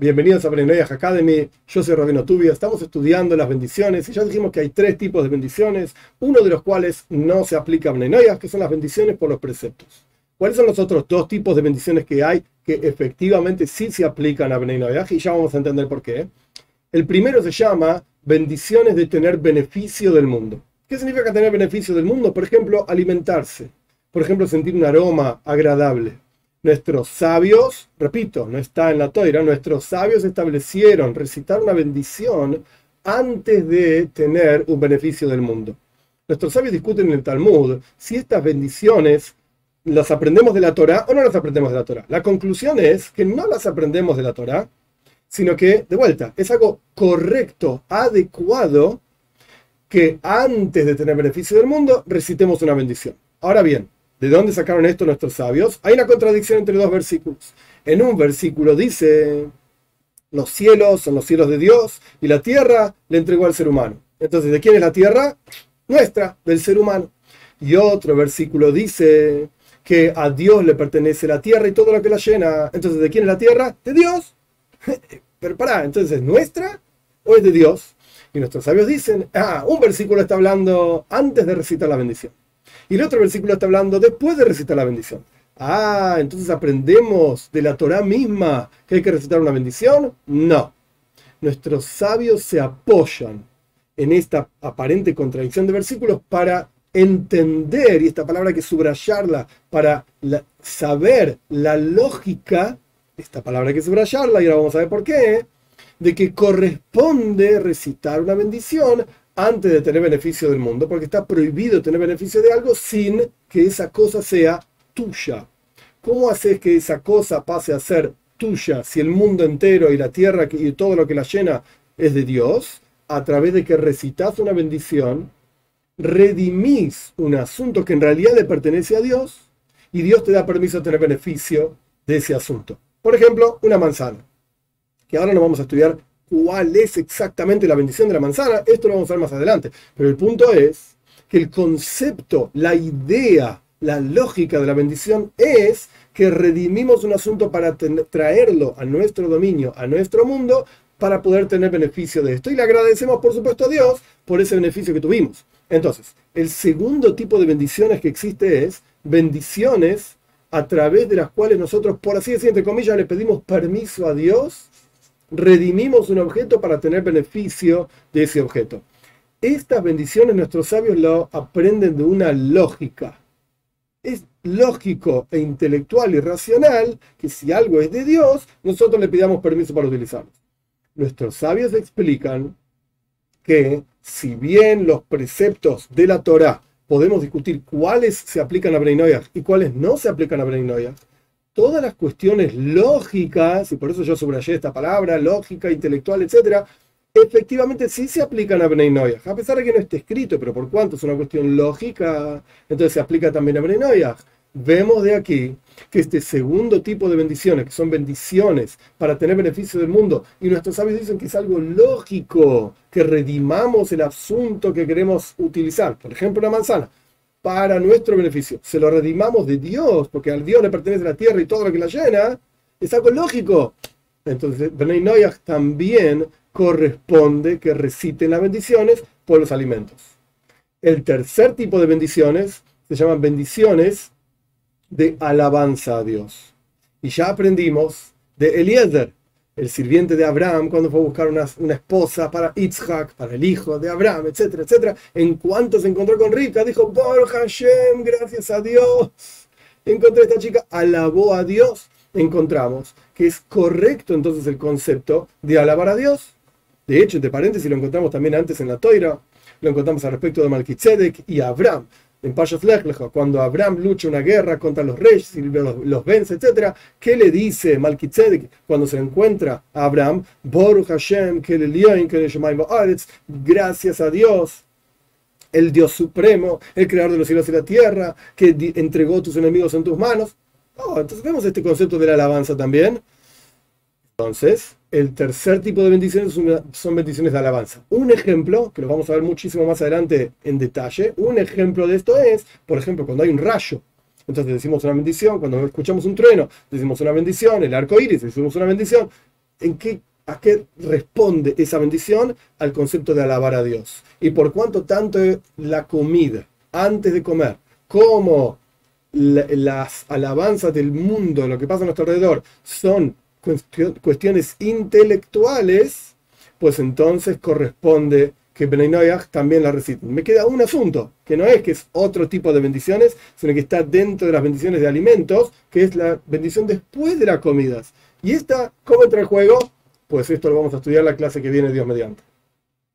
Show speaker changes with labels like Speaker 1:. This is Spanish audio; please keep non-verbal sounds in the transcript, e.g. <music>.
Speaker 1: Bienvenidos a Brenoyah Academy, yo soy Rabino Tubia, estamos estudiando las bendiciones y ya dijimos que hay tres tipos de bendiciones, uno de los cuales no se aplica a Brenoyah, que son las bendiciones por los preceptos. ¿Cuáles son los otros dos tipos de bendiciones que hay que efectivamente sí se aplican a Brenoyah? Y ya vamos a entender por qué. El primero se llama bendiciones de tener beneficio del mundo. ¿Qué significa tener beneficio del mundo? Por ejemplo, alimentarse, por ejemplo, sentir un aroma agradable Nuestros sabios, repito, no está en la toira, nuestros sabios establecieron recitar una bendición antes de tener un beneficio del mundo. Nuestros sabios discuten en el Talmud si estas bendiciones las aprendemos de la Torah o no las aprendemos de la Torah. La conclusión es que no las aprendemos de la Torah, sino que, de vuelta, es algo correcto, adecuado, que antes de tener beneficio del mundo recitemos una bendición. Ahora bien, ¿De dónde sacaron esto nuestros sabios? Hay una contradicción entre dos versículos. En un versículo dice, los cielos son los cielos de Dios y la tierra le entregó al ser humano. Entonces, ¿de quién es la tierra? Nuestra, del ser humano. Y otro versículo dice que a Dios le pertenece la tierra y todo lo que la llena. Entonces, ¿de quién es la tierra? De Dios. <laughs> Pero pará, entonces, ¿es nuestra o es de Dios? Y nuestros sabios dicen, ah, un versículo está hablando antes de recitar la bendición. Y el otro versículo está hablando después de recitar la bendición. Ah, entonces aprendemos de la Torah misma que hay que recitar una bendición. No. Nuestros sabios se apoyan en esta aparente contradicción de versículos para entender, y esta palabra hay que subrayarla, para saber la lógica, esta palabra hay que subrayarla, y ahora vamos a ver por qué, de que corresponde recitar una bendición antes de tener beneficio del mundo, porque está prohibido tener beneficio de algo sin que esa cosa sea tuya. ¿Cómo haces que esa cosa pase a ser tuya si el mundo entero y la tierra y todo lo que la llena es de Dios? A través de que recitas una bendición, redimís un asunto que en realidad le pertenece a Dios y Dios te da permiso de tener beneficio de ese asunto. Por ejemplo, una manzana, que ahora no vamos a estudiar cuál es exactamente la bendición de la manzana, esto lo vamos a ver más adelante. Pero el punto es que el concepto, la idea, la lógica de la bendición es que redimimos un asunto para traerlo a nuestro dominio, a nuestro mundo, para poder tener beneficio de esto. Y le agradecemos, por supuesto, a Dios por ese beneficio que tuvimos. Entonces, el segundo tipo de bendiciones que existe es bendiciones a través de las cuales nosotros, por así decir, entre comillas, le pedimos permiso a Dios redimimos un objeto para tener beneficio de ese objeto. Estas bendiciones nuestros sabios lo aprenden de una lógica. Es lógico e intelectual y racional que si algo es de Dios, nosotros le pidamos permiso para utilizarlo. Nuestros sabios explican que si bien los preceptos de la Torah podemos discutir cuáles se aplican a Breinoyah y cuáles no se aplican a Breinoyah, todas las cuestiones lógicas, y por eso yo subrayé esta palabra, lógica, intelectual, etcétera, efectivamente sí se aplican a Bnei a pesar de que no esté escrito, pero por cuanto es una cuestión lógica, entonces se aplica también a Bnei Vemos de aquí que este segundo tipo de bendiciones, que son bendiciones para tener beneficio del mundo, y nuestros sabios dicen que es algo lógico, que redimamos el asunto que queremos utilizar, por ejemplo, una manzana para nuestro beneficio. Se lo redimamos de Dios, porque al Dios le pertenece la tierra y todo lo que la llena, es algo lógico. Entonces, Bnei Noyach también corresponde que reciten las bendiciones por los alimentos. El tercer tipo de bendiciones se llaman bendiciones de alabanza a Dios. Y ya aprendimos de Eliezer, el sirviente de Abraham cuando fue a buscar una, esposa para Yitzhak, para el hijo de Abraham, etcétera, etcétera. En cuanto se encontró con Rivka, dijo, por Hashem, gracias a Dios. Encontré a esta chica, alabó a Dios. Encontramos que es correcto entonces el concepto de alabar a Dios. De hecho, entre paréntesis, lo encontramos también antes en la Toira, lo encontramos al respecto de Malkitzedek y Abraham en Pashas cuando Abraham lucha una guerra contra los reyes y los, vence, etc., ¿qué le dice Malkitzedek cuando se encuentra a Abraham? Hashem, gracias a Dios, el Dios supremo, el creador de los cielos y la tierra, que entregó tus enemigos en tus manos. Oh, entonces vemos este concepto de la alabanza también. Entonces, el tercer tipo de bendiciones son bendiciones de alabanza. Un ejemplo, que lo vamos a ver muchísimo más adelante en detalle, un ejemplo de esto es, por ejemplo, cuando hay un rayo. Entonces decimos una bendición, cuando escuchamos un trueno, decimos una bendición, el arco iris, decimos una bendición. en qué, a qué responde esa bendición al concepto de alabar a Dios. Y por cuanto tanto la comida antes de comer como las alabanzas del mundo, lo que pasa a nuestro alrededor, son cuestiones intelectuales, pues entonces corresponde que Benay también la reciten. Me queda un asunto, que no es que es otro tipo de bendiciones, sino que está dentro de las bendiciones de alimentos, que es la bendición después de las comidas. ¿Y esta cómo entra en juego? Pues esto lo vamos a estudiar la clase que viene, Dios mediante.